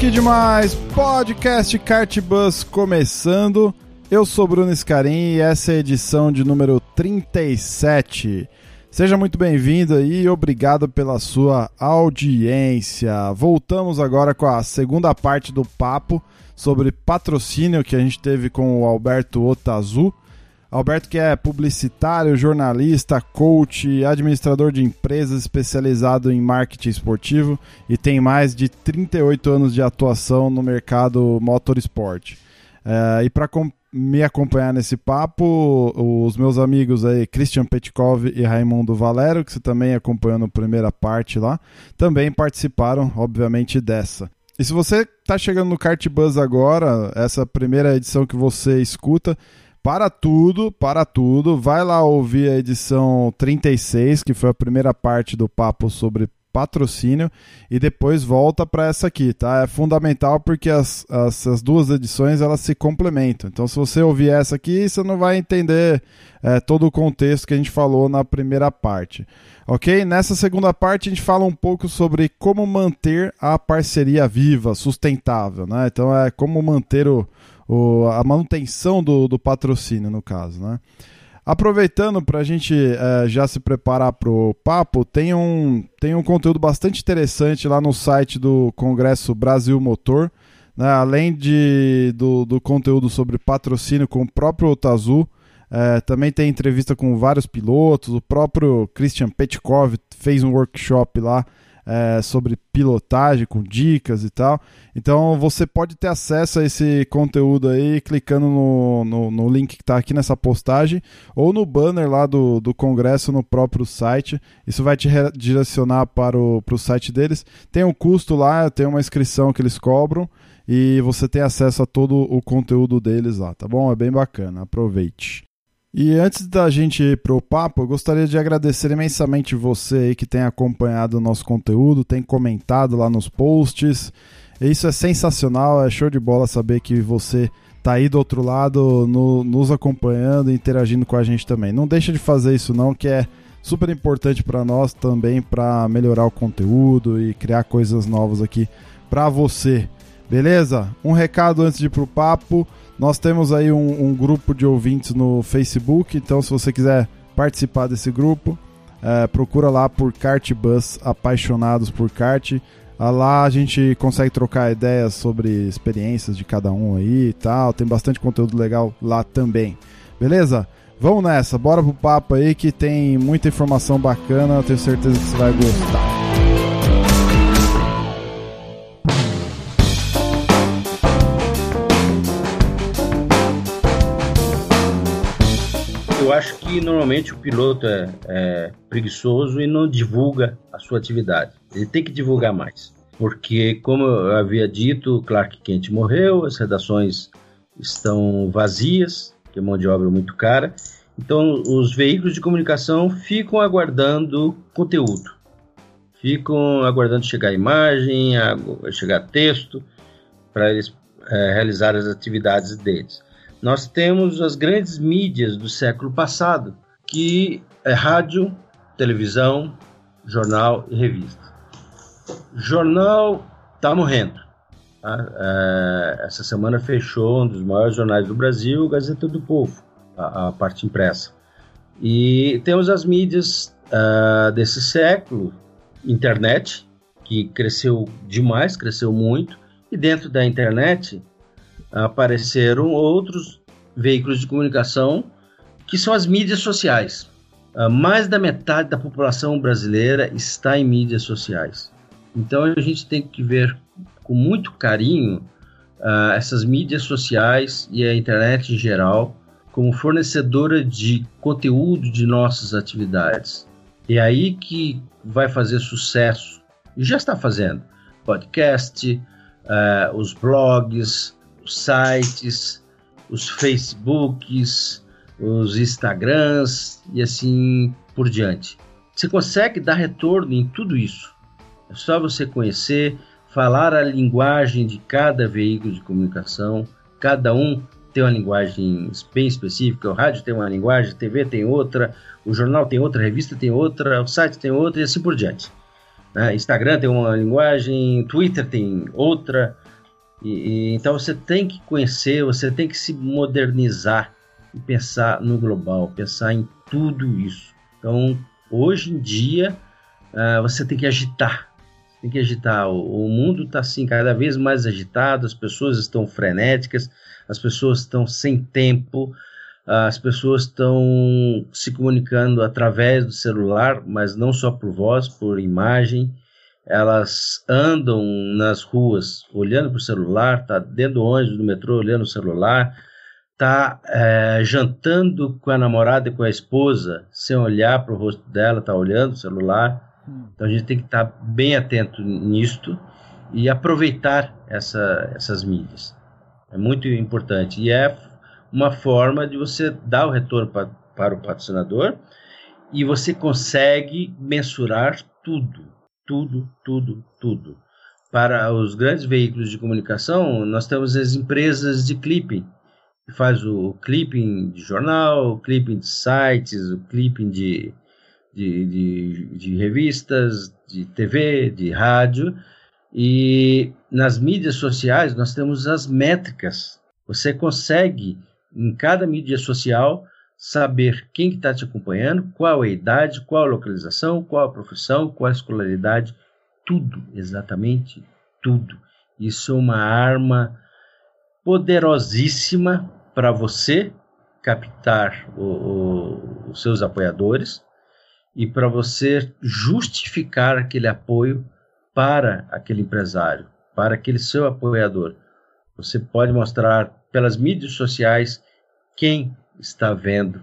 Que demais! Podcast Cartbus começando. Eu sou Bruno Scarim e essa é a edição de número 37. Seja muito bem-vindo e obrigado pela sua audiência. Voltamos agora com a segunda parte do papo sobre patrocínio que a gente teve com o Alberto Otazu. Alberto que é publicitário, jornalista, coach, administrador de empresas especializado em marketing esportivo e tem mais de 38 anos de atuação no mercado motorsport. É, e para me acompanhar nesse papo, os meus amigos aí, Christian Petkov e Raimundo Valero, que você também acompanhou na primeira parte lá, também participaram, obviamente, dessa. E se você está chegando no Kart Buzz agora, essa primeira edição que você escuta, para tudo, para tudo, vai lá ouvir a edição 36, que foi a primeira parte do papo sobre patrocínio e depois volta para essa aqui, tá? É fundamental porque as, as, as, duas edições elas se complementam. Então, se você ouvir essa aqui, você não vai entender é, todo o contexto que a gente falou na primeira parte, ok? Nessa segunda parte a gente fala um pouco sobre como manter a parceria viva, sustentável, né? Então, é como manter o, o a manutenção do, do patrocínio no caso, né? Aproveitando para a gente é, já se preparar para o papo, tem um, tem um conteúdo bastante interessante lá no site do Congresso Brasil Motor. Né? Além de, do, do conteúdo sobre patrocínio com o próprio Otazu, é, também tem entrevista com vários pilotos. O próprio Christian Petkov fez um workshop lá é, sobre pilotagem, com dicas e tal. Então você pode ter acesso a esse conteúdo aí clicando no, no, no link que está aqui nessa postagem ou no banner lá do, do congresso no próprio site. Isso vai te direcionar para o, para o site deles. Tem um custo lá, tem uma inscrição que eles cobram e você tem acesso a todo o conteúdo deles lá, tá bom? É bem bacana, aproveite. E antes da gente ir pro papo, eu gostaria de agradecer imensamente você aí que tem acompanhado o nosso conteúdo, tem comentado lá nos posts. Isso é sensacional, é show de bola saber que você tá aí do outro lado, no, nos acompanhando, interagindo com a gente também. Não deixa de fazer isso não, que é super importante para nós também para melhorar o conteúdo e criar coisas novas aqui para você. Beleza? Um recado antes de ir pro papo. Nós temos aí um, um, grupo de ouvintes no Facebook, então se você quiser participar desse grupo, é, procura lá por Kart Bus Apaixonados por Kart. Ah, lá a gente consegue trocar ideias sobre experiências de cada um aí e tal. Tem bastante conteúdo legal lá também. Beleza? Vamos nessa, bora pro papo aí que tem muita informação bacana, eu tenho certeza que você vai gostar. Eu acho que normalmente o piloto é, é, preguiçoso e não divulga a sua atividade. Ele tem que divulgar mais. Porque, como eu havia dito, Clark Kent morreu, as redações estão vazias, que é mão de obra muito cara. Então, os veículos de comunicação ficam aguardando conteúdo. Ficam aguardando chegar imagem, chegar texto, para eles é, realizar as atividades deles nós temos as grandes mídias do século passado, que é rádio, televisão, jornal e revista. Jornal está morrendo. Tá? É, essa semana fechou um dos maiores jornais do Brasil, Gazeta do Povo, a, a parte impressa. E temos as mídias uh, desse século, internet, que cresceu demais, cresceu muito, e dentro da internet apareceram outros veículos de comunicação que são as mídias sociais. Uh, mais da metade da população brasileira está em mídias sociais. Então a gente tem que ver com muito carinho uh, essas mídias sociais e a internet em geral como fornecedora de conteúdo de nossas atividades. É aí que vai fazer sucesso E já está fazendo. Podcast, uh, os blogs, os sites, os Facebooks, os Instagrams e assim por diante. Você consegue dar retorno em tudo isso. É só você conhecer, falar a linguagem de cada veículo de comunicação. Cada um tem uma linguagem bem específica. O rádio tem uma linguagem, a TV tem outra, o jornal tem outra, a revista tem outra, o site tem outra e assim por diante. Né? Instagram tem uma linguagem, Twitter tem outra. E, e, então você tem que conhecer, você tem que se modernizar e pensar no global, pensar em tudo isso. Então, hoje em dia, uh, você tem que agitar. Tem que agitar. O, o mundo está assim cada vez mais agitado, as pessoas estão frenéticas, as pessoas estão sem tempo, as pessoas estão se comunicando através do celular, mas não só por voz, por imagem. Elas andam nas ruas olhando para o celular, tá dentro do ônibus, do metrô, olhando o celular, tá é, jantando com a namorada e com a esposa, sem olhar para o rosto dela, tá olhando o celular. Então a gente tem que estar tá bem atento nisto e aproveitar essa, essas mídias. É muito importante. E é uma forma de você dar o retorno pra, para o patrocinador e você consegue mensurar tudo, tudo, tudo, tudo. Para os grandes veículos de comunicação, nós temos as empresas de clipping, que faz o clipping de jornal, o clipping de sites, o clipping de, de, de, de revistas, de TV, de rádio, e nas mídias sociais nós temos as métricas. Você consegue em cada mídia social saber quem está que tá te acompanhando, qual é a idade, qual a localização, qual a profissão, qual a escolaridade, tudo, exatamente tudo. Isso é uma arma poderosíssima para você captar o, o, os seus apoiadores e para você justificar aquele apoio para aquele empresário, para aquele seu apoiador. Você pode mostrar pelas mídias sociais quem está vendo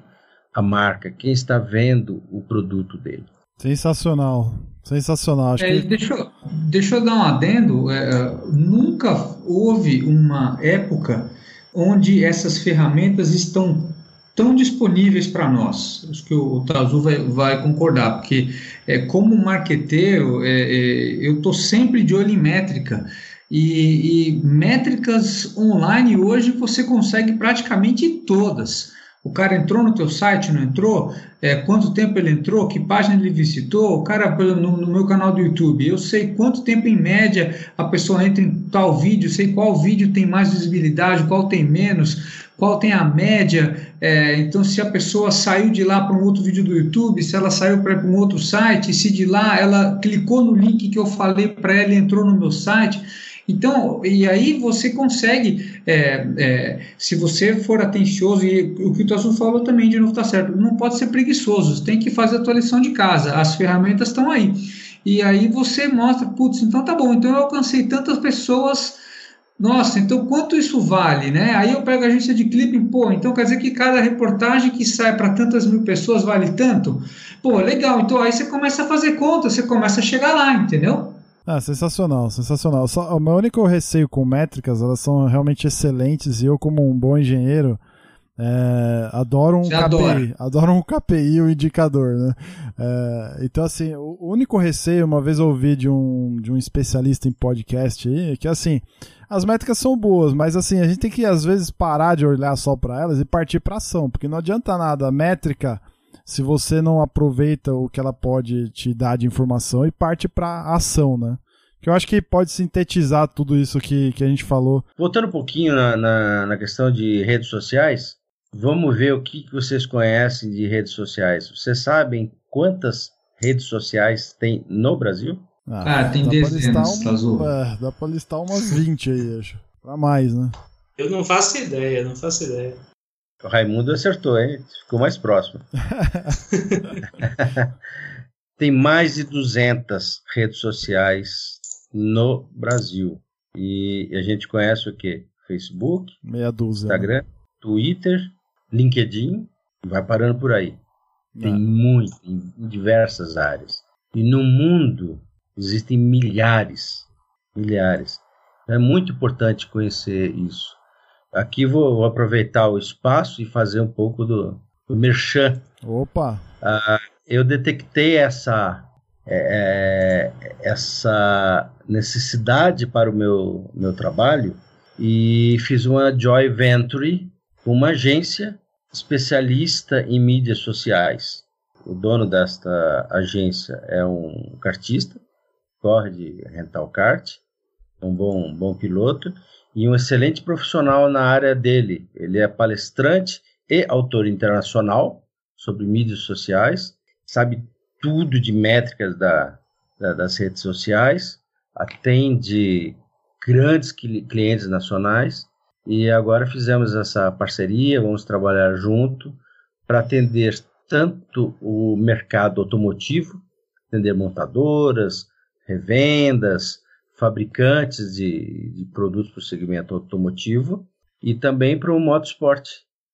a marca, quem está vendo o produto dele. Sensacional, sensacional. Acho é, que... deixa, eu, deixa eu dar um adendo. É, é, nunca houve uma época onde essas ferramentas estão tão disponíveis para nós. Acho que o Tazu vai, vai concordar, porque é, como marqueteiro, é, é, eu estou sempre de olho em métrica. E, e, métricas online hoje você consegue praticamente todas. O cara entrou no teu site, não entrou? É, quanto tempo ele entrou? Que página ele visitou? O cara, no, no, meu canal do YouTube, eu sei quanto tempo em média a pessoa entra em tal vídeo, sei qual vídeo tem mais visibilidade, qual tem menos, qual tem a média. É, então, se a pessoa saiu de lá para um outro vídeo do YouTube, se ela saiu para um outro site, se de lá ela clicou no link que eu falei para ela e entrou no meu site. Então, e aí você consegue, é, é, se você for atencioso, e o que o Tassu falou também, de novo está certo, não pode ser preguiçoso, tem que fazer a tua lição de casa, as ferramentas estão aí. E aí você mostra, putz, então tá bom, então eu alcancei tantas pessoas, nossa, então quanto isso vale, né? Aí eu pego a agência de clipping, pô, então quer dizer que cada reportagem que sai para tantas mil pessoas vale tanto? Pô, legal, então aí você começa a fazer conta, você começa a chegar lá, entendeu? Ah, sensacional, sensacional. Só, o meu único receio com métricas, elas são realmente excelentes e eu, como um bom engenheiro, é, adoro um KPI, adora. adoro um KPI, um indicador, né? É, então, assim, o único receio, uma vez eu ouvi de um, de um especialista em podcast aí, é que assim, as métricas são boas, mas assim, a gente tem que às vezes parar de olhar só para elas e partir para ação, porque não adianta nada a métrica se você não aproveita o que ela pode te dar de informação e parte para ação, né? Que eu acho que pode sintetizar tudo isso que, que a gente falou. Voltando um pouquinho na, na, na questão de redes sociais, vamos ver o que, que vocês conhecem de redes sociais. Vocês sabem quantas redes sociais tem no Brasil? Ah, ah tem dezenas, um, é, Dá pra listar umas 20 aí, acho. Pra mais, né? Eu não faço ideia, não faço ideia. O Raimundo acertou, hein? Ficou mais próximo. Tem mais de 200 redes sociais no Brasil. E a gente conhece o quê? Facebook, Meia dúzia, né? Instagram, né? Twitter, LinkedIn, vai parando por aí. Tem ah. muito, em diversas áreas. E no mundo Existem milhares, milhares. É muito importante conhecer isso. Aqui vou, aproveitar o espaço e fazer um pouco do, do merchan. Opa! Uh, eu detectei essa, é, é, essa necessidade para o meu, meu trabalho e fiz uma joy venture com uma agência especialista em mídias sociais. O dono desta agência é um cartista, corre de rental kart, um bom, bom piloto e um excelente profissional na área dele. Ele é palestrante e autor internacional sobre mídias sociais, sabe tudo de métricas da, da, das redes sociais, atende grandes clientes nacionais e agora fizemos essa parceria, vamos trabalhar junto para atender tanto o mercado automotivo, atender montadoras, revendas, fabricantes de, de produtos para o segmento automotivo e também para o motorsport,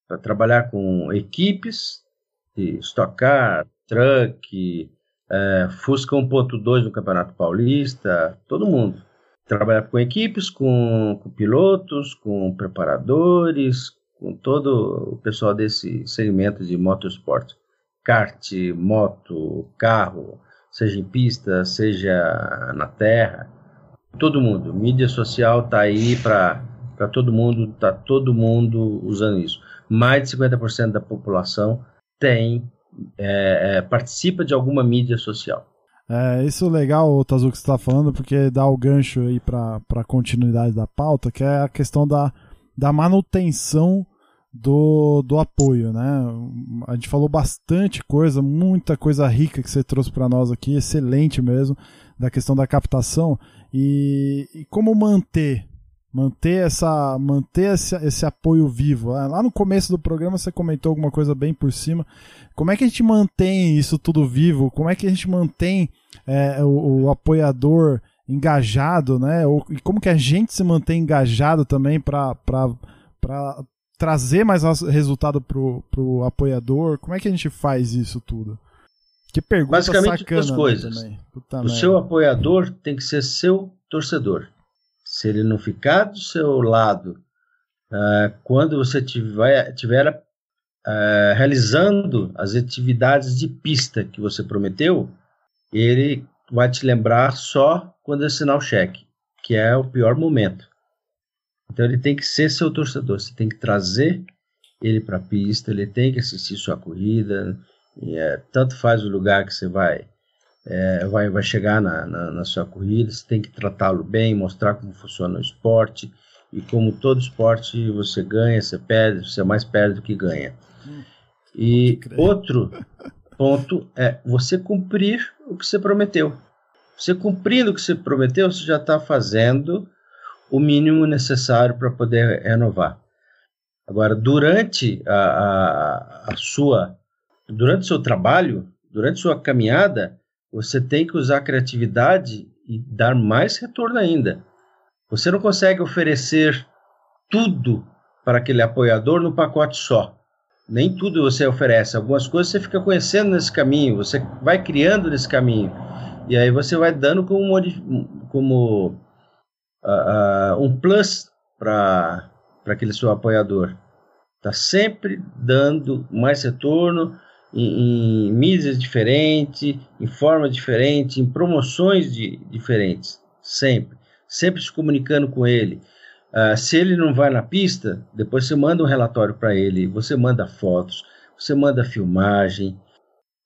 para trabalhar com equipes de Stock Car, Truck, é, Fusca 1.2 no Campeonato Paulista, todo mundo trabalhar com equipes, com, com pilotos, com preparadores, com todo o pessoal desse segmento de motorsport. Kart, moto, carro, seja em pista, seja na terra, todo mundo. Mídia social está aí para todo mundo, está todo mundo usando isso. Mais de 50% da população tem é, é, participa de alguma mídia social. É, isso é legal, Tazu, que você está falando, porque dá o gancho aí para a continuidade da pauta, que é a questão da, da manutenção do, do apoio, né? A gente falou bastante coisa, muita coisa rica que você trouxe para nós aqui, excelente mesmo, da questão da captação e, e como manter manter essa manter esse, esse apoio vivo. Lá no começo do programa você comentou alguma coisa bem por cima. Como é que a gente mantém isso tudo vivo? Como é que a gente mantém é, o, o, apoiador engajado, né? Ou, e como que a gente se mantém engajado também para trazer mais resultado pro, pro apoiador? Como é que a gente faz isso tudo? Que pergunta Basicamente sacana, duas né, coisas. o seu apoiador tem que ser seu torcedor se ele não ficar do seu lado uh, quando você tiver, tiver uh, realizando as atividades de pista que você prometeu, ele vai te lembrar só quando assinar o cheque, que é o pior momento. Então ele tem que ser seu torcedor, você tem que trazer ele para a pista, ele tem que assistir sua corrida, é, tanto faz o lugar que você vai é, vai, vai chegar na, na, na, sua corrida, você tem que tratá-lo bem, mostrar como funciona o esporte, e como todo esporte você ganha, você perde, você mais perde do que ganha. E outro ponto é você cumprir o que você prometeu. Você cumprindo o que você prometeu, você já está fazendo o mínimo necessário para poder renovar. Agora, durante a, a, a sua, durante o seu trabalho, durante sua caminhada, você tem que usar a criatividade e dar mais retorno ainda. Você não consegue oferecer tudo para aquele apoiador no pacote só. Nem tudo você oferece. Algumas coisas você fica conhecendo nesse caminho, você vai criando nesse caminho. E aí você vai dando como, como uh, uh, um plus para aquele seu apoiador. Está sempre dando mais retorno em, em mídias diferentes, em formas diferentes, em promoções de, diferentes, sempre, sempre se comunicando com ele. Uh, se ele não vai na pista, depois você manda um relatório para ele, você manda fotos, você manda filmagem,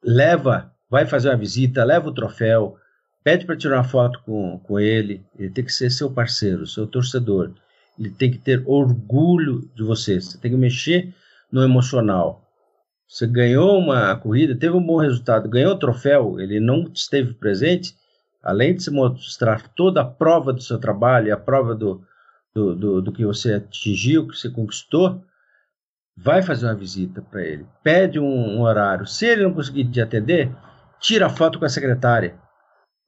leva, vai fazer uma visita, leva o troféu, pede para tirar uma foto com, com ele, ele tem que ser seu parceiro, seu torcedor, ele tem que ter orgulho de você, você tem que mexer no emocional. Você ganhou uma corrida, teve um bom resultado, ganhou o troféu, ele não esteve presente, além de se mostrar toda a prova do seu trabalho, a prova do, do, do, do que você atingiu, que você conquistou, vai fazer uma visita para ele, pede um, um, horário. Se ele não conseguir te atender, tira a foto com a secretária.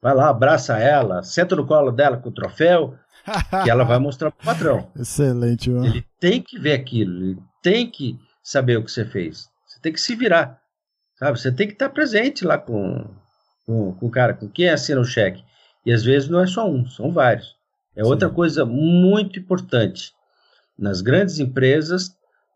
Vai lá, abraça ela, senta no colo dela com o troféu, que ela vai mostrar para o patrão. Excelente, mano. Ele tem que ver aquilo, ele tem que saber o que você fez tem que se virar. Sabe? Você tem que estar presente lá com, com, com o cara, com quem assina o cheque. E às vezes não é só um, são vários. É Sim. outra coisa muito importante. Nas grandes empresas,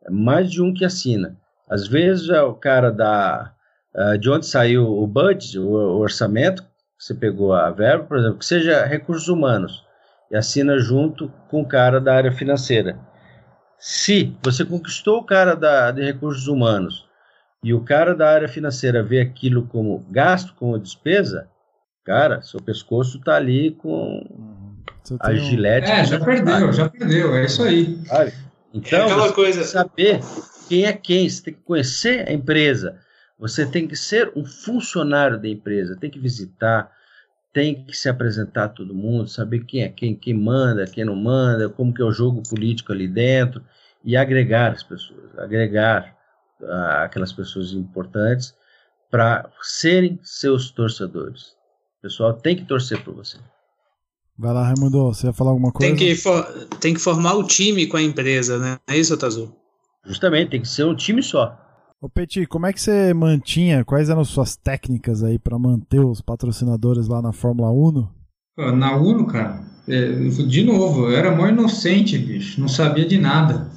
é mais de um que assina. Às vezes é o cara da uh, de onde saiu o budget, o, o orçamento, você pegou a verba, por exemplo, que seja recursos humanos e assina junto com o cara da área financeira. Se você conquistou o cara da, de recursos humanos e o cara da área financeira vê aquilo como gasto, como despesa, cara, seu pescoço está ali com a gilete. É, já perdeu, já perdeu, é isso aí. Sabe? Então, é aquela coisa... saber quem é quem, você tem que conhecer a empresa, você tem que ser um funcionário da empresa, tem que visitar, tem que se apresentar a todo mundo, saber quem é quem, quem manda, quem não manda, como que é o jogo político ali dentro e agregar as pessoas, agregar aquelas pessoas importantes para serem seus torcedores. O pessoal tem que torcer por você. Vai lá, Raimundo, você ia falar alguma coisa? Tem que, tem que formar o time com a empresa, né? É isso, Tazu? Justamente, tem que ser um time só. Ô Petit, como é que você mantinha, quais eram suas técnicas aí para manter os patrocinadores lá na Fórmula 1? Na Uno, cara, é, de novo, eu era mó inocente, bicho, não sabia de nada.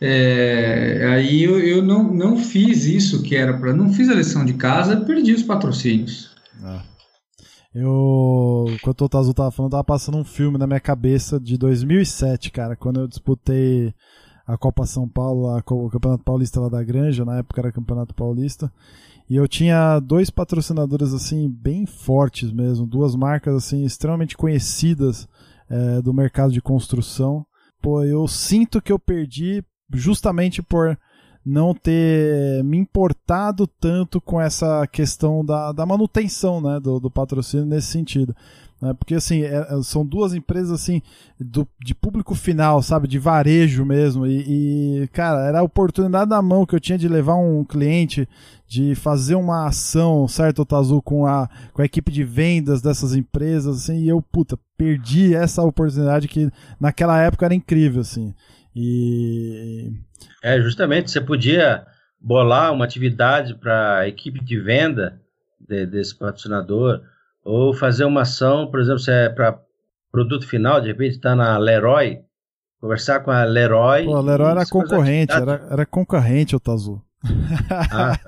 É, aí eu, eu, não, não fiz isso que era para. Não fiz a lição de casa, perdi os patrocínios. Ah. Eu, enquanto o Tazu tava falando, tava passando um filme na minha cabeça de 2007, cara, quando eu disputei a Copa São Paulo, a, o Campeonato Paulista lá da Granja, na época era Campeonato Paulista. E eu tinha dois patrocinadores assim bem fortes mesmo, duas marcas assim extremamente conhecidas é, do mercado de construção. Pô, eu sinto que eu perdi justamente por não ter me importado tanto com essa questão da, da manutenção né, do, do patrocínio nesse sentido. Né? Porque assim, é, é, são duas empresas assim do, de público final, sabe? De varejo mesmo. E, e, cara, era a oportunidade na mão que eu tinha de levar um cliente, de fazer uma ação, certo, Otazu, com a, com a equipe de vendas dessas empresas, assim, e eu, puta, perdi essa oportunidade que naquela época era incrível, assim. E. É, justamente, você podia bolar uma atividade para a equipe de venda de, desse patrocinador ou fazer uma ação, por exemplo, se é para produto final, de repente está na Leroy, conversar com a Leroy. Pô, a Leroy era concorrente, era, era concorrente o Tazu. Ah.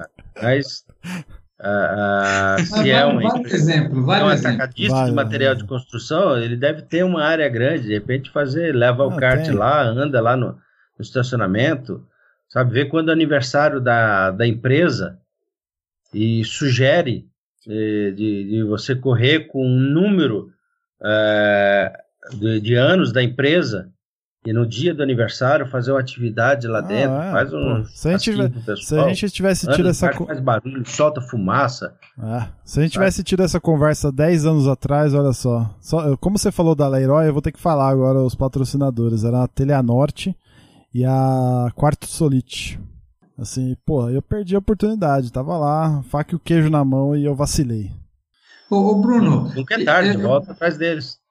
Mas uh, uh, se é um, exemplo, vale é um atacadista vale, de material de construção, ele deve ter uma área grande, de repente fazer, leva o kart tem. lá, anda lá no, no, estacionamento, sabe, ver quando é aniversário da, da empresa e sugere de, de, você correr com um número é, de, de, anos da empresa e no dia do aniversário fazer uma atividade lá ah, dentro, é, faz um se, a gente, pessoal, se a gente tivesse tido essa faz barulho, solta fumaça. É, se a gente tivesse tido essa conversa 10 anos atrás, olha só, só, como você falou da Leroy, eu vou ter que falar agora os patrocinadores, era a Teleanorte e a Quarto Solite. Assim, pô, eu perdi a oportunidade. Tava lá, faca e o queijo na mão e eu vacilei. Ô, ô Bruno. Nunca é tarde, é, volta atrás deles.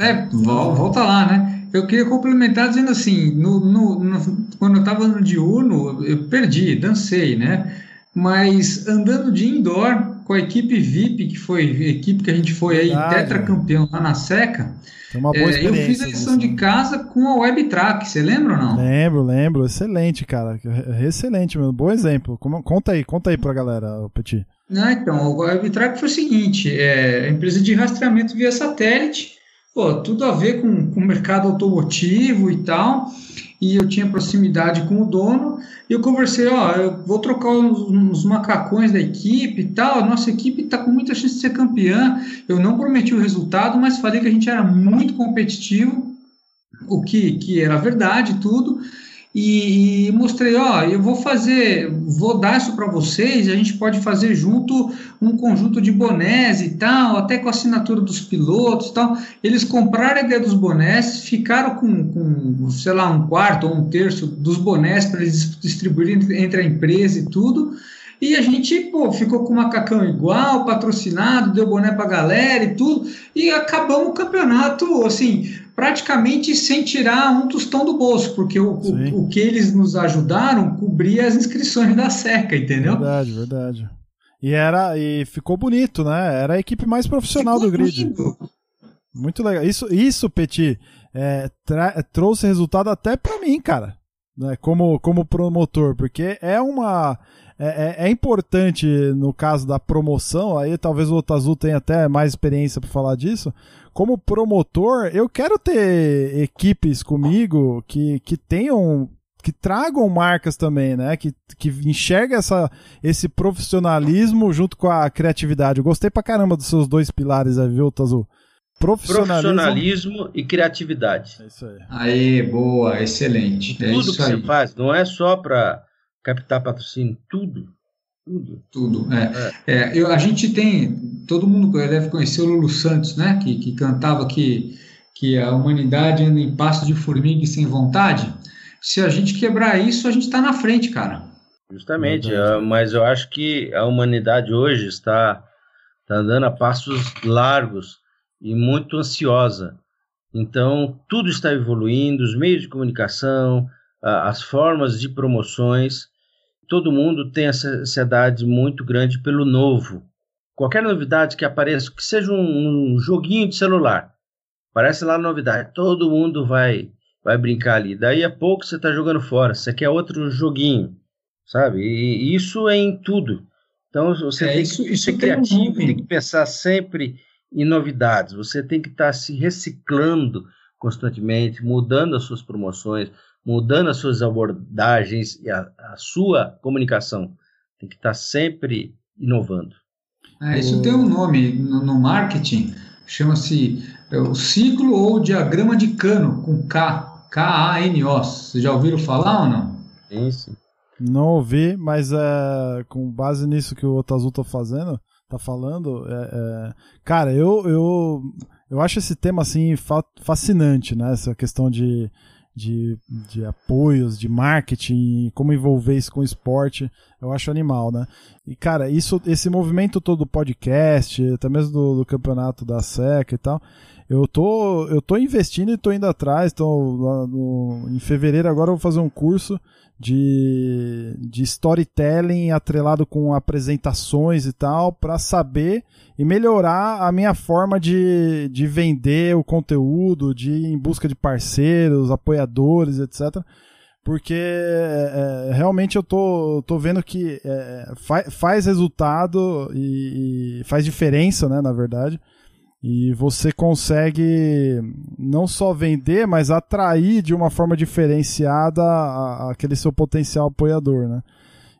É, volta lá, né? Eu queria complementar dizendo assim: no, no, no quando eu estava no diurno, eu perdi, dancei, né? Mas andando de indoor com a equipe VIP, que foi a equipe que a gente foi aí, tetracampeão lá na Seca, uma boa é, eu fiz a lição de casa com a WebTrack, você lembra ou não? Lembro, lembro. Excelente, cara. Excelente, meu. Bom exemplo. Conta aí, conta aí pra galera, Petit. Ah, então, a WebTrack foi o seguinte: é empresa de rastreamento via satélite, pô, tudo a ver com, o mercado automotivo e tal e eu tinha proximidade com o dono, e eu conversei, ó, eu vou trocar uns, uns macacões da equipe e tal, a nossa equipe está com muita chance de ser campeã, eu não prometi o resultado, mas falei que a gente era muito competitivo, o que, que era verdade tudo, e, e, mostrei, ó, eu vou fazer, vou dar isso para vocês, a gente pode fazer junto um conjunto de bonés e tal, até com a assinatura dos pilotos e tal. Eles compraram a ideia dos bonés, ficaram com, com sei lá, um quarto ou um terço dos bonés para eles distribuírem entre a empresa e tudo. E a gente, pô, ficou com o macacão igual, patrocinado, deu boné pra galera e tudo, e acabamos o campeonato, assim, praticamente sem tirar um tostão do bolso, porque o, o, o, que eles nos ajudaram cobria as inscrições da SECA, entendeu? Verdade, verdade. E era e ficou bonito, né? Era a equipe mais profissional ficou do grid. Lindo. Muito legal. Isso, isso Petit, é, trouxe resultado até para mim, cara. Né? Como, como promotor, porque é uma. É, é, é, importante no caso da promoção, aí talvez o Otazu tenha até mais experiência para falar disso. Como promotor, eu quero ter equipes comigo que, que tenham que tragam marcas também, né? Que, que enxerga essa, esse profissionalismo junto com a criatividade. Eu gostei pra caramba dos seus dois pilares aí, viu, Tazu? Profissionalismo, Profissionalismo e criatividade. É isso aí. Aí, boa, excelente. É tudo que aí. você faz, não é só para captar patrocínio, tudo. Tudo. Tudo, é. é. é eu, a gente tem, todo mundo deve conhecer o Lulu Santos, né? Que, que cantava que, que a humanidade anda em passo de formiga e sem vontade. Se a gente quebrar isso, a gente está na frente, cara. Justamente, é, mas eu acho que a humanidade hoje está, está andando a passos largos e muito ansiosa. Então, tudo está evoluindo, os meios de comunicação, as formas de promoções, todo mundo tem essa ansiedade muito grande pelo novo. Qualquer novidade que apareça, que seja um, um joguinho de celular, aparece lá novidade, todo mundo vai vai brincar ali. Daí a pouco você está jogando fora, você quer outro joguinho, sabe? E, isso é em tudo. Então você é, tem isso, que ser criativo, tem que pensar sempre em novidades. Você tem que estar tá se reciclando constantemente, mudando as suas promoções, mudando as suas abordagens e a, a sua comunicação. Tem que estar tá sempre inovando. É, isso tem um nome no, no marketing, chama-se é, o ciclo ou diagrama de Cano, com K, K-A-N-O. Vocês já ouviram falar ou não? Sim, sim. Não ouvi, mas é, com base nisso que o Otazu tá fazendo, tá falando, é, é, cara, eu, eu, eu acho esse tema assim fa fascinante, né? Essa questão de, de, de apoios, de marketing, como envolver isso com esporte, eu acho animal, né? E, cara, isso, esse movimento todo do podcast, até mesmo do, do campeonato da SECA e tal, eu tô, eu tô investindo e tô indo atrás, tô, no, em fevereiro agora eu vou fazer um curso de, de storytelling atrelado com apresentações e tal, para saber e melhorar a minha forma de, de vender o conteúdo, de ir em busca de parceiros, apoiadores, etc. Porque é, é, realmente eu tô, tô vendo que é, faz, faz resultado e, e, faz diferença, né, na verdade. E você consegue não só vender, mas atrair de uma forma diferenciada aquele seu potencial apoiador, né?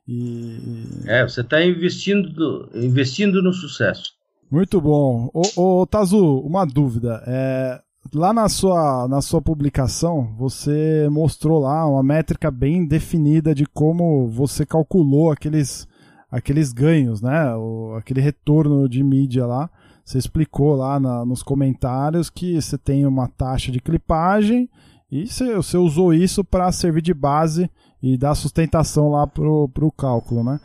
E... É, você está investindo, investindo no sucesso. Muito bom. Ô, ô Tazu, uma dúvida. É, lá na sua, na sua publicação, você mostrou lá uma métrica bem definida de como você calculou aqueles, aqueles ganhos, né? O, aquele retorno de mídia lá. Você explicou lá na, nos comentários que você tem uma taxa de clipagem e você, você usou isso para servir de base e dar sustentação lá pro, pro cálculo, né?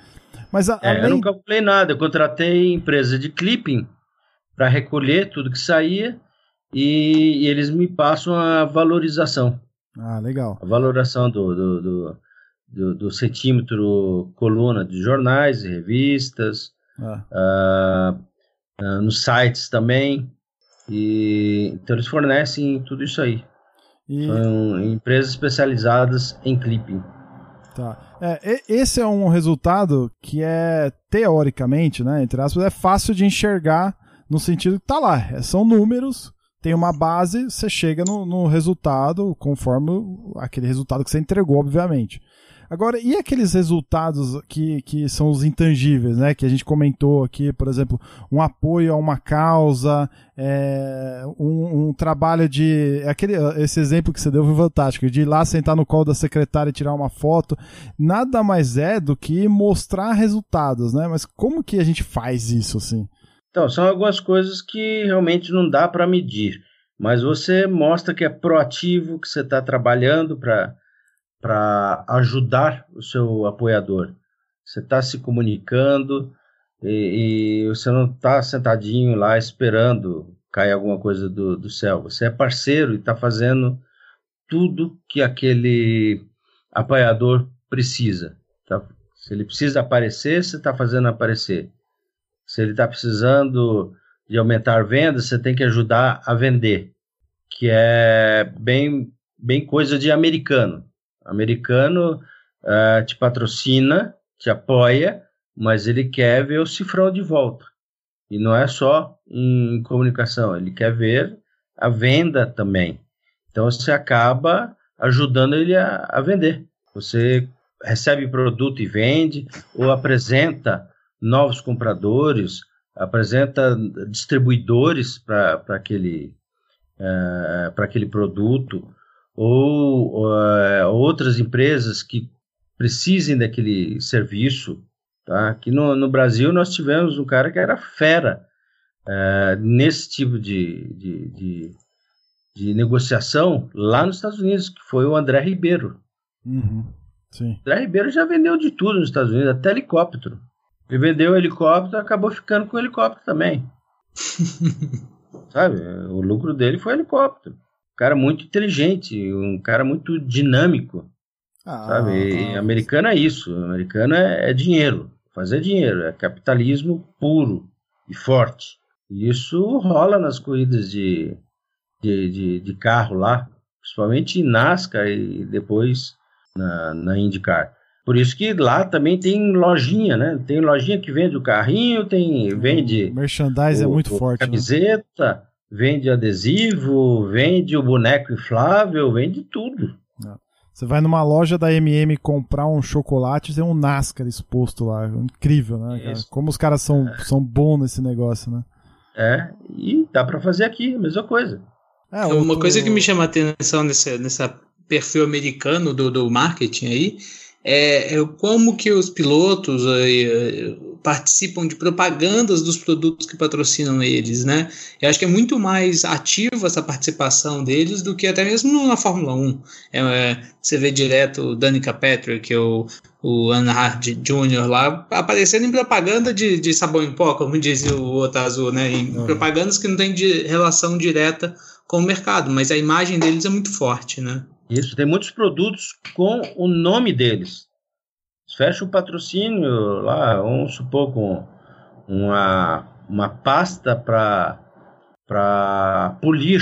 Mas a, é, além... Eu não calculei nada, eu contratei empresa de clipping para recolher tudo que saía e, e, eles me passam a valorização. Ah, legal. A valoração do, do, do, do, do centímetro coluna de jornais e revistas, ah. uh, uh, nos sites também. E, então eles fornecem tudo isso aí. E... São empresas especializadas em clipping. Tá. É, esse é um resultado que é, teoricamente, né, entre aspas, é fácil de enxergar no sentido que tá lá. É, são números, tem uma base, você chega no, no resultado conforme aquele resultado que você entregou, obviamente. Agora, e aqueles resultados que, que são os intangíveis, né? Que a gente comentou aqui, por exemplo, um apoio a uma causa, é, um, um, trabalho de. Aquele, esse exemplo que você deu foi fantástico, de ir lá sentar no colo da secretária e tirar uma foto. Nada mais é do que mostrar resultados, né? Mas como que a gente faz isso, assim? Então, são algumas coisas que realmente não dá para medir. Mas você mostra que é proativo, que você está trabalhando para para ajudar o seu apoiador. Você está se comunicando e, e você não está sentadinho lá esperando cair alguma coisa do, do céu. Você é parceiro e está fazendo tudo que aquele apoiador precisa. Tá? Se ele precisa aparecer, você está fazendo aparecer. Se ele está precisando de aumentar vendas, você tem que ajudar a vender, que é bem, bem coisa de americano. Americano uh, te patrocina, te apoia, mas ele quer ver o cifrão de volta. E não é só em comunicação, ele quer ver a venda também. Então você acaba ajudando ele a, a vender. Você recebe produto e vende, ou apresenta novos compradores, apresenta distribuidores para aquele, uh, aquele produto, ou uh, outras empresas que precisem daquele serviço. Tá? Aqui no, no Brasil nós tivemos um cara que era fera uh, nesse tipo de, de, de, de, negociação lá nos Estados Unidos, que foi o André Ribeiro. Uhum. Sim. André Ribeiro já vendeu de tudo nos Estados Unidos, até helicóptero. Ele vendeu o helicóptero acabou ficando com o helicóptero também. Sabe? O lucro dele foi helicóptero. Um cara muito inteligente, um cara muito dinâmico. Ah, sabe? E americano é isso. Americano é, é dinheiro. Fazer dinheiro. É capitalismo puro e forte. E isso rola nas corridas de, de, de, de carro lá. Principalmente em NASCAR e depois na, na IndyCar. Por isso que lá também tem lojinha, né? Tem lojinha que vende o carrinho, tem vende o merchandise é o, é muito forte, né? camiseta, né? Vende adesivo, vende o boneco inflável, vende tudo. É. Você vai numa loja da MM comprar um chocolate, tem um NASCAR exposto lá, incrível, né? Como os caras são, é. são bons nesse negócio, né? É, e dá para fazer aqui a mesma coisa. É, Uma coisa que me chama a atenção nesse, nesse perfil americano do, do marketing aí é, é como que os pilotos é, participam de propagandas dos produtos que patrocinam eles, né? Eu acho que é muito mais ativa essa participação deles do que até mesmo na Fórmula 1. É, é, você vê direto o Danica Patrick, o, o Anhard Jr. lá, aparecendo em propaganda de, de sabão em pó, como dizia o Otazu, né? Em uhum. propagandas que não têm de relação direta com o mercado, mas a imagem deles é muito forte, né? Isso, tem muitos produtos com o nome deles. Fecha o patrocínio lá, vamos supor, com uma, uma pasta para polir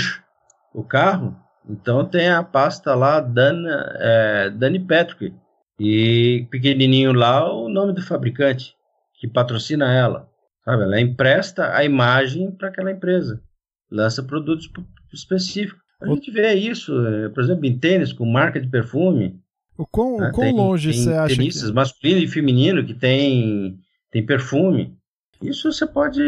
o carro. Então tem a pasta lá, Dani, é, Dani Patrick. E pequenininho lá o nome do fabricante que patrocina ela. Sabe? Ela empresta a imagem para aquela empresa. Lança produtos específicos. A gente vê isso, eh, por exemplo, em tênis com marca de perfume. O quão, né? quão tem, longe tem você acha tenistas que... masculino e feminino que tem, tem perfume. Isso você pode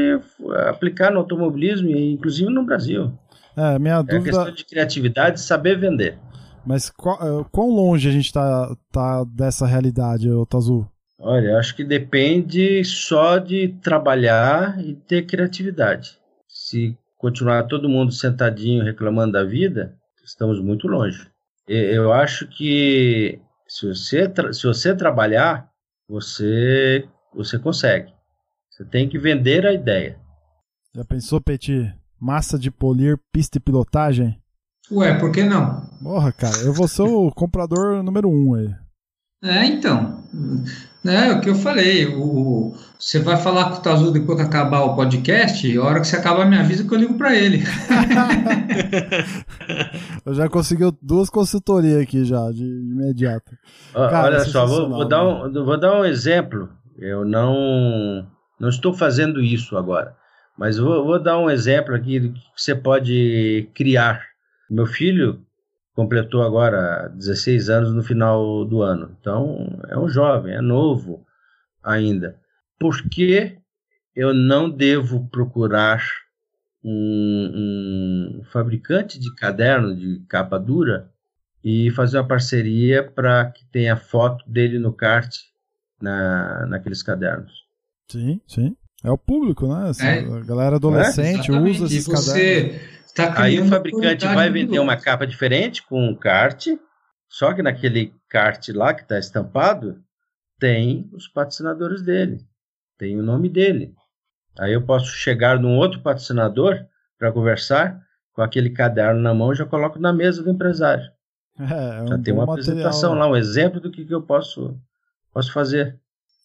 aplicar no automobilismo e inclusive no Brasil. É, minha dúvida... É questão de criatividade e saber vender. Mas qual, eh, quão longe a gente está tá dessa realidade, Tazu? Olha, acho que depende só de trabalhar e ter criatividade. Se continuar todo mundo sentadinho reclamando da vida, estamos muito longe. Eu acho que se você, se você trabalhar, você, você consegue. Você tem que vender a ideia. Já pensou, Petit? Massa de polir, pista e pilotagem? Ué, por que não? Porra, cara, eu vou ser o comprador número um aí. É, então. É o que eu falei. O, você vai falar com o Tazu depois que acabar o podcast, a hora que você acabar, me avisa que eu ligo para ele. eu já consegui duas consultorias aqui já, de imediato. Cara, Olha só, vou, vou, dar um, vou dar um exemplo. Eu não, não estou fazendo isso agora, mas vou, vou dar um exemplo aqui do que você pode criar. Meu filho completou agora 16 anos no final do ano. Então, é um jovem, é novo ainda. Por que eu não devo procurar um, um fabricante de caderno de capa dura e fazer uma parceria para que tenha foto dele no kart na, naqueles cadernos? Sim, sim. É o público, né? é. A galera adolescente é, usa esses cadernos. Tá Aí o fabricante vai vender uma capa diferente com um kart, só que naquele kart lá que está estampado, tem os patrocinadores dele, tem o nome dele. Aí eu posso chegar num outro patrocinador para conversar, com aquele caderno na mão, já coloco na mesa do empresário. É, é um já tem uma apresentação material, lá, um exemplo do que, que eu posso, posso fazer.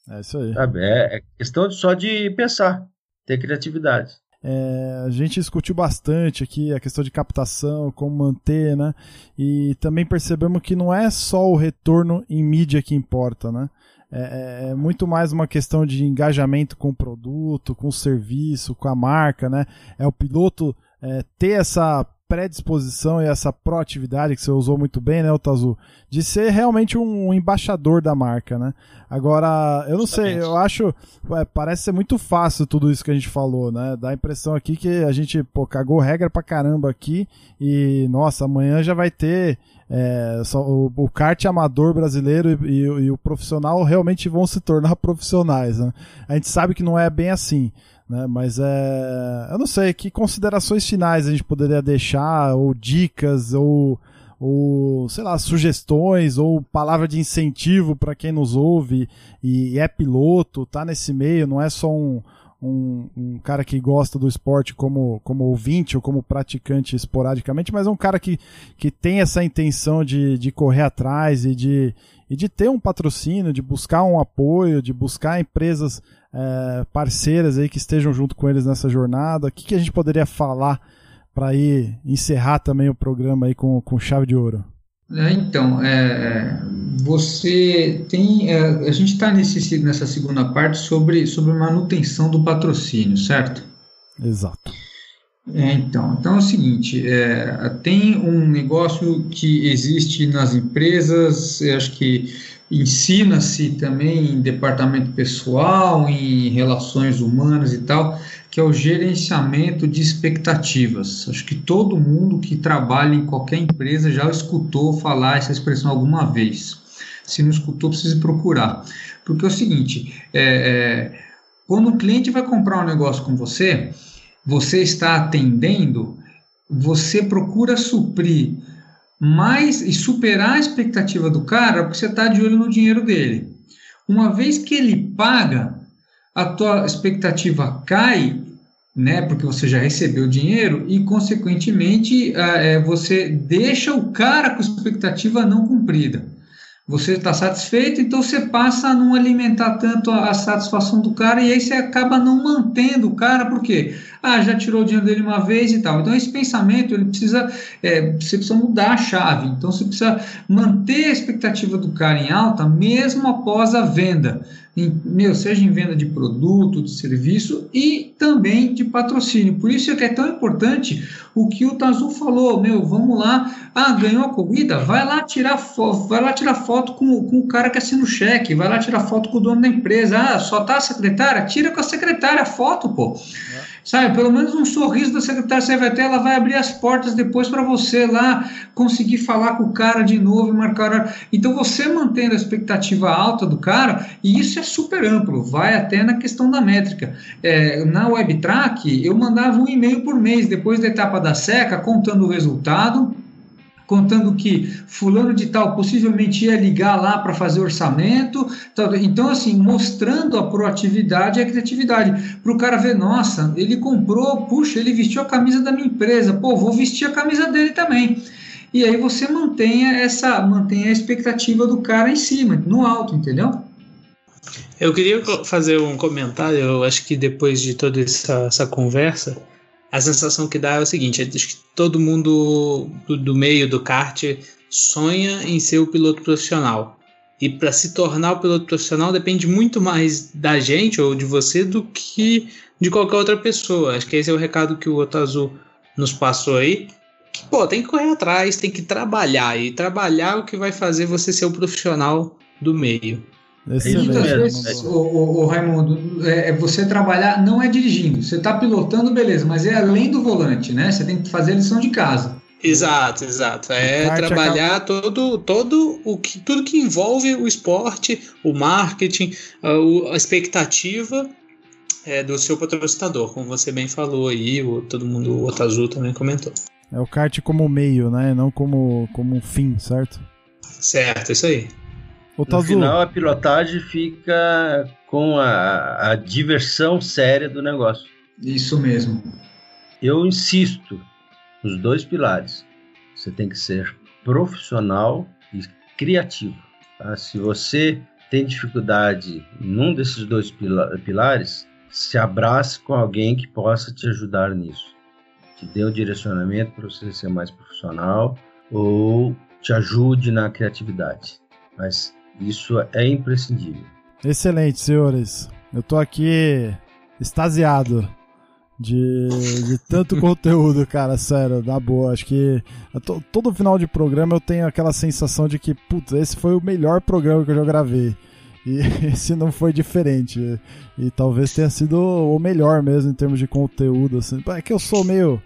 É isso aí. Sabe? É, é questão só de pensar. ter criatividade. É, a gente discutiu bastante aqui a questão de captação, como manter, né? E também percebemos que não é só o retorno em mídia que importa, né? É, é, é muito mais uma questão de engajamento com o produto, com o serviço, com a marca, né? É o piloto é, ter essa predisposição e essa proatividade que você usou muito bem, né, Otazu, de ser realmente um embaixador da marca, né? Agora, eu não sei, eu acho, é, parece ser muito fácil tudo isso que a gente falou, né? Dá a impressão aqui que a gente, pô, cagou regra pra caramba aqui e, nossa, amanhã já vai ter é, só, o, o kart amador brasileiro e, e, e, o profissional realmente vão se tornar profissionais, né? A gente sabe que não é bem assim. Né? Mas é. Eu não sei, que considerações finais a gente poderia deixar, ou dicas, ou, ou sei lá, sugestões, ou palavra de incentivo para quem nos ouve e, é piloto, tá nesse meio, não é só um, um, um, cara que gosta do esporte como, como ouvinte ou como praticante esporadicamente, mas é um cara que, que tem essa intenção de, de correr atrás e de, e de ter um patrocínio, de buscar um apoio, de buscar empresas é, parceiras aí que estejam junto com eles nessa jornada? O que, que a gente poderia falar para ir encerrar também o programa aí com, com chave de ouro? É, então, é, você tem. É, a gente está nessa segunda parte sobre, sobre manutenção do patrocínio, certo? Exato. É, então, então é o seguinte: é, tem um negócio que existe nas empresas, eu acho que ensina-se também em departamento pessoal, em relações humanas e tal, que é o gerenciamento de expectativas. Acho que todo mundo que trabalha em qualquer empresa já escutou falar essa expressão alguma vez. Se não escutou, precisa procurar. Porque é o seguinte: é, é, quando o cliente vai comprar um negócio com você, você está atendendo, você procura suprir mais e superar a expectativa do cara, porque você está de olho no dinheiro dele. Uma vez que ele paga, a tua expectativa cai, né? Porque você já recebeu dinheiro e, consequentemente, é, você deixa o cara com expectativa não cumprida. Você está satisfeito, então você passa a não alimentar tanto a, a, satisfação do cara e aí você acaba não mantendo o cara, por quê? Ah, já tirou o dinheiro dele uma vez e tal. Então esse pensamento ele precisa, é, você precisa mudar a chave. Então você precisa manter a expectativa do cara em alta mesmo após a venda em, meu, seja em venda de produto, de serviço e também de patrocínio. Por isso é que é tão importante o que o Tazu falou, meu, vamos lá, ah, ganhou a corrida, vai lá tirar foto, vai lá tirar foto com, com o cara que assina o cheque, vai lá tirar foto com o dono da empresa, ah, só tá a secretária, tira com a secretária a foto, pô. É. Sabe, pelo menos um sorriso da secretária você vai ter, ela vai abrir as portas depois para você lá conseguir falar com o cara de novo e marcar. Então você mantendo a expectativa alta do cara, e isso é super amplo, vai até na questão da métrica. É, na WebTrack, eu mandava um e-mail por mês depois da etapa da seca, contando o resultado, contando que fulano de tal possivelmente ia ligar lá para fazer orçamento. Então, assim, mostrando a proatividade e a criatividade. Para o cara ver, nossa, ele comprou, puxa, ele vestiu a camisa da minha empresa, pô, vou vestir a camisa dele também. E aí você mantenha essa, mantenha a expectativa do cara em cima, no alto, entendeu? Eu queria fazer um comentário, eu acho que depois de toda essa, essa conversa, a sensação que dá é o seguinte: acho que todo mundo do, do meio do kart sonha em ser o piloto profissional. E para se tornar o piloto profissional depende muito mais da gente ou de você do que de qualquer outra pessoa. Acho que esse é o recado que o Otazu nos passou aí. Que, pô, tem que correr atrás, tem que trabalhar. E trabalhar é o que vai fazer você ser o profissional do meio. Muitas vezes, o, o, o, Raimundo, é, é, você trabalhar não é dirigindo, você está pilotando, beleza, mas é além do volante, né? Você tem que fazer a lição de casa. Exato, exato. É trabalhar acaba... todo, todo o que, tudo que envolve o esporte, o marketing, a, a expectativa é, do seu patrocinador, como você bem falou aí, o, todo mundo, o Otazul também comentou. É o kart como meio, né? Não como, como fim, certo? Certo, isso aí. No final, a pilotagem fica com a, a diversão séria do negócio. Isso mesmo. Eu insisto nos dois pilares. Você tem que ser profissional e criativo. Tá? Se você tem dificuldade num desses dois pilares, se abrace com alguém que possa te ajudar nisso. Te dê um direcionamento para você ser mais profissional ou te ajude na criatividade. Mas isso é imprescindível. Excelente, senhores. Eu tô aqui extasiado de, de tanto conteúdo, cara, sério, na boa. Acho que tô, todo final de programa eu tenho aquela sensação de que, putz, esse foi o melhor programa que eu já gravei. E esse não foi diferente. E, e talvez tenha sido o melhor mesmo em termos de conteúdo. Assim. É que eu sou meio.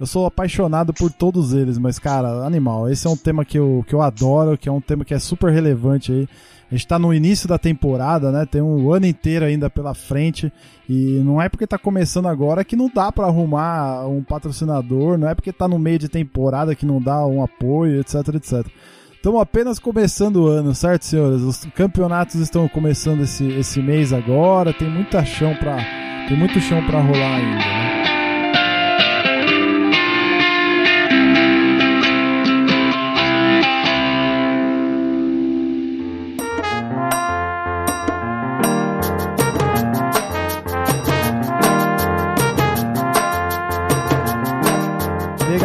Eu sou apaixonado por todos eles, mas, cara, animal. Esse é um tema que eu, que eu adoro, que é um tema que é super relevante aí. A gente tá no início da temporada, né? Tem um ano inteiro ainda pela frente. E não é porque tá começando agora que não dá para arrumar um patrocinador, não é porque tá no meio de temporada que não dá um apoio, etc, etc. Estamos apenas começando o ano, certo, senhores? Os campeonatos estão começando esse, esse mês agora, tem muita chão para tem muito chão para rolar ainda. Né?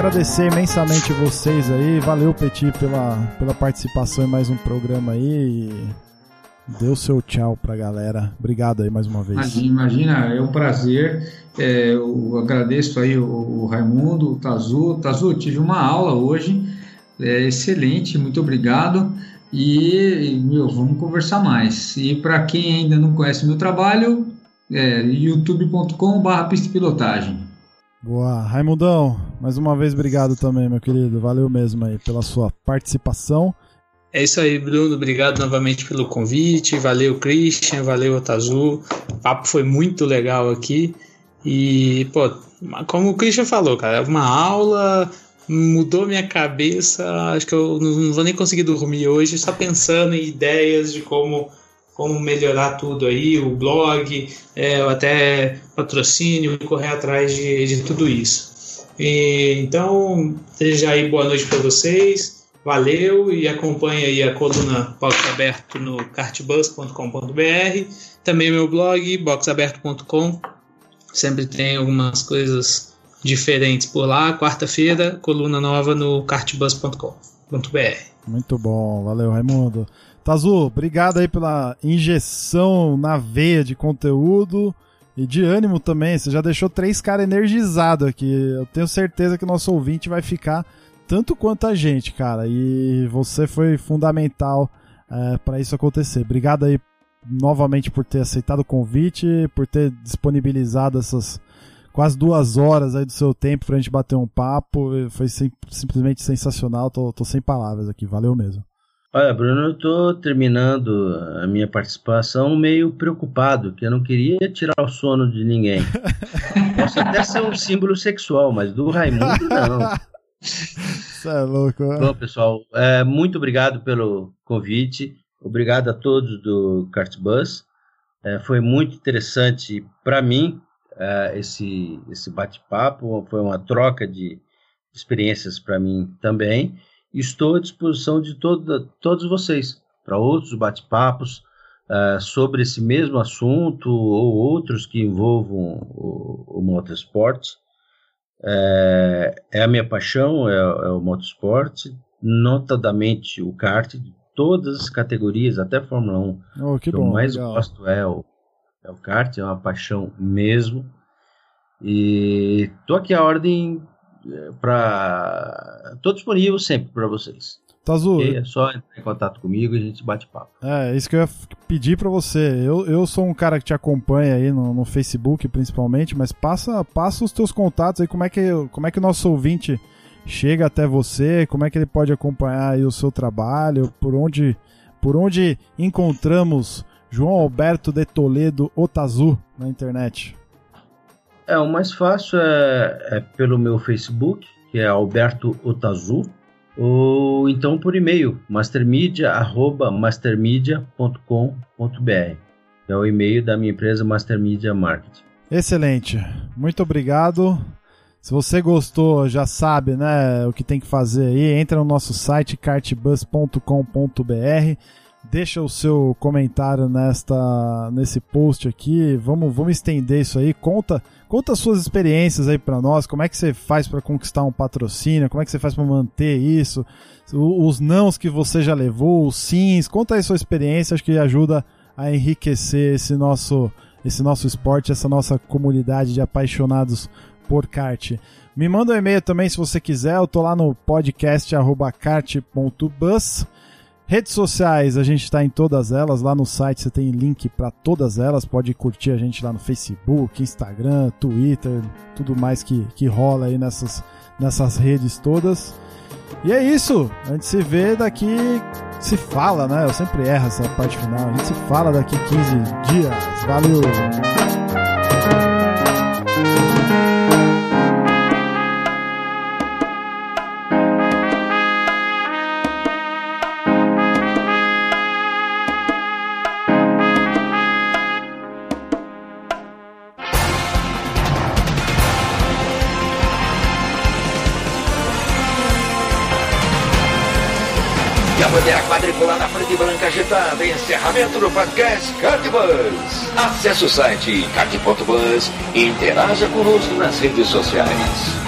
Agradecer imensamente vocês aí. Valeu, Petit, pela, pela participação em mais um programa aí. E deu seu tchau pra galera. Obrigado aí mais uma vez. Imagina, imagina é um prazer. É, eu agradeço aí o, o Raimundo, o Tazu. Tazu, tive uma aula hoje. É, excelente, muito obrigado. E, meu, vamos conversar mais. E para quem ainda não conhece meu trabalho, é youtube.com.br pista pilotagem. Boa. Raimundão, mais uma vez obrigado também, meu querido. Valeu mesmo aí pela sua participação. É isso aí, Bruno. Obrigado novamente pelo convite. Valeu, Christian. Valeu, Otazu. O papo foi muito legal aqui. E, pô, como o Christian falou, cara, uma aula mudou minha cabeça. Acho que eu não vou nem conseguir dormir hoje, só pensando em ideias de como como melhorar tudo aí, o blog, é, até patrocínio, correr atrás de, de tudo isso. E, então, seja aí boa noite para vocês, valeu e acompanhe aí a coluna Box Aberto no cartbus.com.br, também meu blog, boxaberto.com, sempre tem algumas coisas diferentes por lá, quarta-feira, coluna nova no cartbus.com.br. Muito bom, valeu Raimundo. Tazu, obrigado aí pela injeção na veia de conteúdo e de ânimo também. Você já deixou três caras energizados aqui. Eu tenho certeza que o nosso ouvinte vai ficar tanto quanto a gente, cara. E você foi fundamental é, para isso acontecer. Obrigado aí novamente por ter aceitado o convite, por ter disponibilizado essas quase duas horas aí do seu tempo pra gente bater um papo. Foi sim, simplesmente sensacional. Tô, tô sem palavras aqui. Valeu mesmo. Olha, Bruno, eu estou terminando a minha participação meio preocupado, que eu não queria tirar o sono de ninguém. Posso até ser um símbolo sexual, mas do Raimundo não. Isso é louco. Né? Bom, pessoal, é, muito obrigado pelo convite. Obrigado a todos do Cartbus. É, foi muito interessante para mim é, esse, esse bate-papo. Foi uma troca de experiências para mim também. Estou à disposição de todo, todos vocês para outros bate-papos uh, sobre esse mesmo assunto ou outros que envolvam o, o motorsport. É, é, a minha paixão, é, é o motorsport, notadamente o kart de todas as categorias, até Fórmula 1. Oh, que o que bom, eu mais legal. gosto é o, é o kart, é uma paixão mesmo. E estou aqui a ordem para tô disponível sempre para vocês. Tazu, é só entrar em contato comigo e a gente bate papo. É, isso que eu ia pedir para você. Eu, eu sou um cara que te acompanha aí no, no, Facebook, principalmente, mas passa, passa os teus contatos aí, como é, que, como é que o nosso ouvinte chega até você, como é que ele pode acompanhar aí o seu trabalho, por onde, por onde encontramos João Alberto de Toledo Otazu na internet. É, o mais fácil é, é pelo meu Facebook, que é Alberto Otazu, ou então por e-mail, mastermedia.mastermedia.com.br. É o e-mail da minha empresa Mastermedia Marketing. Excelente. Muito obrigado. Se você gostou, já sabe, né, o que tem que fazer aí. Entra no nosso site cartbus.com.br. deixa o seu comentário nesta nesse post aqui. Vamos, vamos estender isso aí. Conta, conta as suas experiências aí para nós. Como é que você faz para conquistar um patrocínio? Como é que você faz para manter isso? Os nãos que você já levou, os sims. Conta aí sua experiência. Acho que ajuda a enriquecer esse nosso esse nosso esporte, essa nossa comunidade de apaixonados por kart. Me manda um e-mail também se você quiser. Eu tô lá no podcast@kart.bus. Redes sociais, a gente está em todas elas. Lá no site você tem link para todas elas. Pode curtir a gente lá no Facebook, Instagram, Twitter, tudo mais que, que rola aí nessas, nessas redes todas. E é isso. A gente se vê daqui. Se fala, né? Eu sempre erro essa parte final. A gente se fala daqui 15 dias. Valeu! Bandeira quadriculada frente branca agitada. Encerramento do podcast Cardbus. Acesse o site card.bus e interaja conosco nas redes sociais.